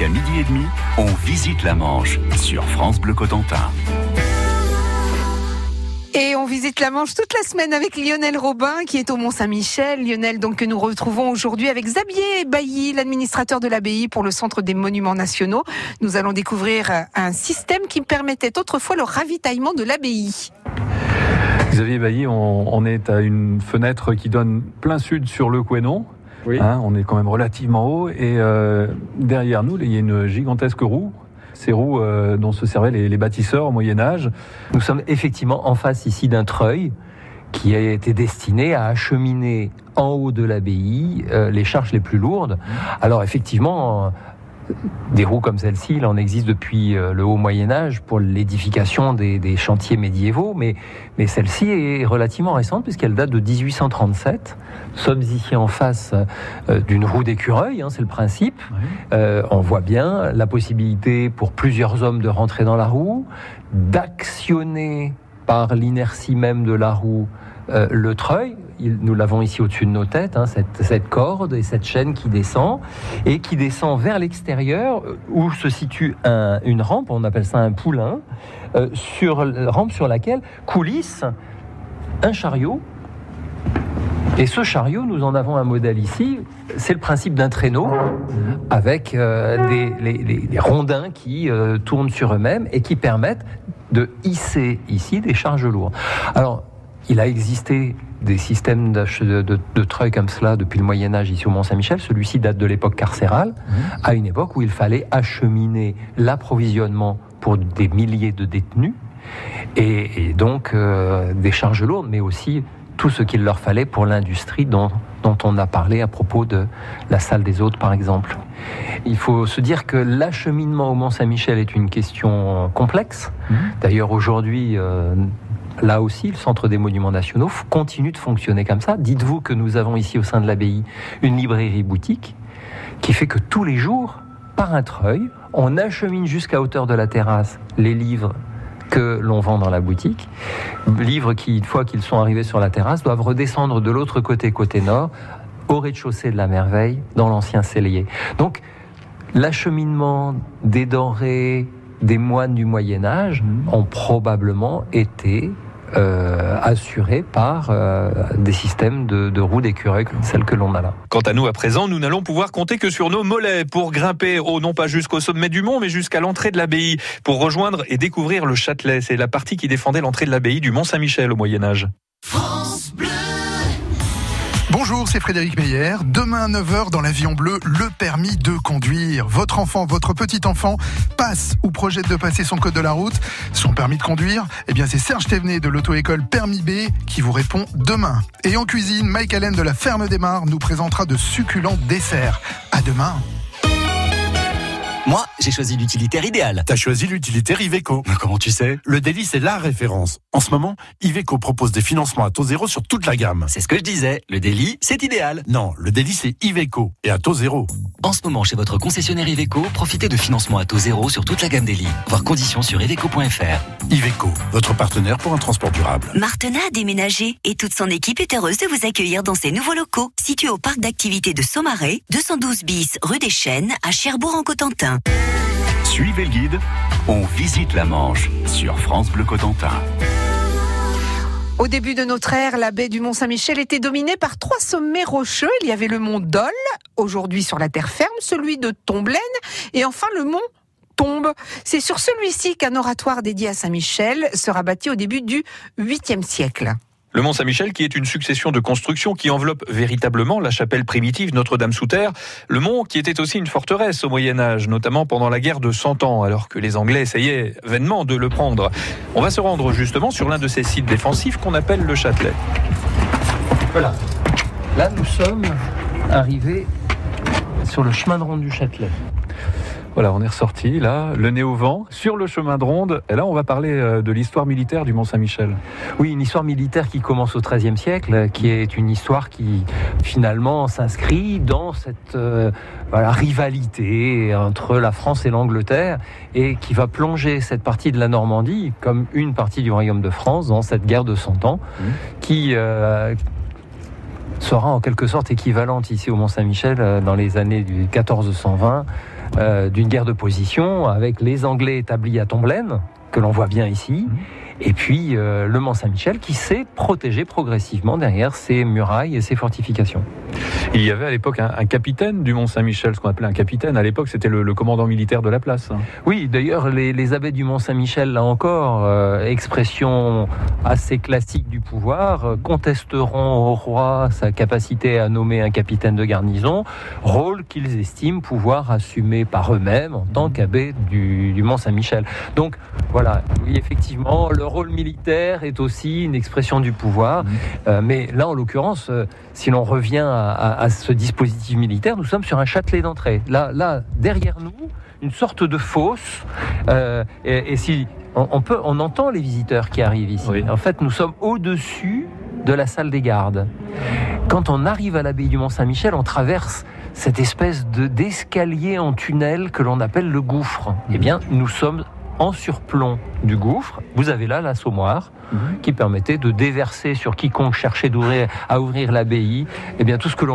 Jusqu'à midi et demi, on visite la Manche sur France Bleu Cotentin. Et on visite la Manche toute la semaine avec Lionel Robin qui est au Mont-Saint-Michel. Lionel, donc que nous retrouvons aujourd'hui avec Xavier Bailly, l'administrateur de l'abbaye pour le Centre des Monuments Nationaux. Nous allons découvrir un système qui permettait autrefois le ravitaillement de l'abbaye. Xavier Bailly, on, est à une fenêtre qui donne plein sud sur le Couesnon. Oui. Hein, on est quand même relativement haut et euh, derrière nous, il y a une gigantesque roue ces roues euh, dont se servaient les, bâtisseurs au Moyen Âge. Nous sommes effectivement en face ici d'un treuil qui a été destiné à acheminer en haut de l'abbaye euh, les charges les plus lourdes. Alors effectivement, des roues comme celle-ci, il en existe depuis euh, le haut Moyen Âge pour l'édification des, chantiers médiévaux, mais, mais celle-ci est relativement récente puisqu'elle date de 1837. Nous sommes ici en face euh, d'une roue d'écureuil, hein, c'est le principe. Euh, on voit bien la possibilité pour plusieurs hommes de rentrer dans la roue, d'actionner par l'inertie même de la roue le treuil, nous l'avons ici au-dessus de nos têtes, hein, cette, corde et cette chaîne qui descend, et qui descend vers l'extérieur, euh, où se situe une rampe, on appelle ça un poulain, euh, sur rampe sur laquelle coulisse un chariot. Et ce chariot, nous en avons un modèle ici. C'est le principe d'un traîneau avec euh, des rondins qui tournent sur eux-mêmes et qui permettent de hisser ici des charges lourdes. Alors, il a existé des systèmes de, de, treuil comme cela depuis le Moyen Âge ici au Mont-Saint-Michel. Celui-ci date de l'époque carcérale, mhm. à une époque où il fallait acheminer l'approvisionnement pour des milliers de détenus et, donc euh, des charges lourdes, mais aussi tout ce qu'il leur fallait pour l'industrie dont, dont on a parlé à propos de la salle des hôtes, par exemple. Il faut se dire que l'acheminement au Mont-Saint-Michel est une question complexe. Mhm. D'ailleurs, aujourd'hui, euh, là aussi, le Centre des Monuments Nationaux continue de fonctionner comme ça. Dites-vous que nous avons ici au sein de l'abbaye une librairie-boutique qui fait que tous les jours, par un treuil, on achemine jusqu'à hauteur de la terrasse les livres que l'on vend dans la boutique. Livres qui, une fois qu'ils sont arrivés sur la terrasse, doivent redescendre de l'autre côté, côté nord, au rez-de-chaussée de la merveille, dans l'ancien cellier. Donc, l'acheminement des denrées, des moines du Moyen Âge ont probablement été euh, assurés par euh, des systèmes de, roues d'écureuil comme celles que l'on a là. Quant à nous, à présent, nous n'allons pouvoir compter que sur nos mollets pour grimper, au, non pas jusqu'au sommet du mont, mais jusqu'à l'entrée de l'abbaye, pour rejoindre et découvrir le Châtelet. C'est la partie qui défendait l'entrée de l'abbaye du Mont Saint-Michel au Moyen Âge. France Bleu. Bonjour, c'est Frédéric Meyer. Demain à 9h dans l'avion bleu, le permis de conduire. Votre enfant, votre petit enfant passe ou projette de passer son code de la route, son permis de conduire. Eh bien, c'est Serge Thévenet de l'auto-école Permis B qui vous répond demain. Et en cuisine, Mike Allen de la Ferme des Mares nous présentera de succulents desserts. À demain. Moi, j'ai choisi l'utilitaire idéal. T'as choisi l'utilitaire Iveco. comment tu sais? Le délit, c'est la référence. En ce moment, Iveco propose des financements à taux zéro sur toute la gamme. C'est ce que je disais. Le délit, c'est idéal. Non, le délit, c'est Iveco et à taux zéro. En ce moment, chez votre concessionnaire Iveco, profitez de financements à taux zéro sur toute la gamme délit. Voir conditions sur iveco.fr. Iveco, votre partenaire pour un transport durable. Martena a déménagé et toute son équipe est heureuse de vous accueillir dans ses nouveaux locaux, situés au parc d'activités de Saumarez, 212 bis rue des Chênes, à Cherbourg-en-Cotentin. Suivez le guide, on visite la Manche sur France Bleu Cotentin. Au début de notre ère, la baie du Mont-Saint-Michel était dominée par trois sommets rocheux. Il y avait le mont Dol, aujourd'hui sur la terre ferme, celui de Tomblaine et enfin le mont Tombe. C'est sur celui-ci qu'un oratoire dédié à Saint-Michel sera bâti au début du 8e siècle. Le Mont Saint-Michel, qui est une succession de constructions qui enveloppe véritablement la chapelle primitive Notre-Dame-sous-Terre, le mont qui était aussi une forteresse au Moyen Âge, notamment pendant la guerre de Cent Ans, alors que les Anglais essayaient vainement de le prendre. On va se rendre justement sur l'un de ces sites défensifs qu'on appelle le Châtelet. Voilà. Là, nous sommes arrivés sur le chemin de ronde du Châtelet. Voilà, on est ressorti là, le nez au vent, sur le chemin de ronde. Et là, on va parler euh, de l'histoire militaire du Mont-Saint-Michel. Oui, une histoire militaire qui commence au XIIIe siècle, qui est une histoire qui finalement s'inscrit dans cette euh, rivalité entre la France et l'Angleterre et qui va plonger cette partie de la Normandie comme une partie du royaume de France dans cette guerre de Cent Ans mmh. qui euh, sera en quelque sorte équivalente ici au Mont-Saint-Michel dans les années du 1420 euh, d'une guerre de position avec les Anglais établis à Tomblaine, que l'on voit bien ici, Mhm. Et puis euh, le Mont Saint-Michel qui s'est protégé progressivement derrière ses murailles et ses fortifications. Il y avait à l'époque un, un capitaine du Mont Saint-Michel, ce qu'on appelait un capitaine. À l'époque, c'était le, le commandant militaire de la place. Oui, d'ailleurs, les, les abbés du Mont-Saint-Michel, là encore, euh, expression assez classique du pouvoir, euh, contesteront au roi sa capacité à nommer un capitaine de garnison, rôle qu'ils estiment pouvoir assumer par eux-mêmes en tant qu'abbés du, du Mont-Saint-Michel. Donc, voilà, oui, effectivement, le rôle militaire est aussi une expression du pouvoir, Euh, mais là, en l'occurrence, euh, si l'on revient à, à- à ce dispositif militaire, nous sommes sur un châtelet d'entrée. Là, là, derrière nous, une sorte de fosse. euh, et, et si on, on peut, on entend les visiteurs qui arrivent ici. Oui. En fait, nous sommes au-dessus de la salle des gardes. Quand on arrive à l'abbaye du Mont Saint-Michel, on traverse cette espèce de d'escalier en tunnel que l'on appelle le gouffre. Eh bien, nous sommes en surplomb du gouffre. Vous avez là l'assommoir qui permettait de déverser sur quiconque cherchait à ouvrir l'abbaye, eh bien tout ce que l'on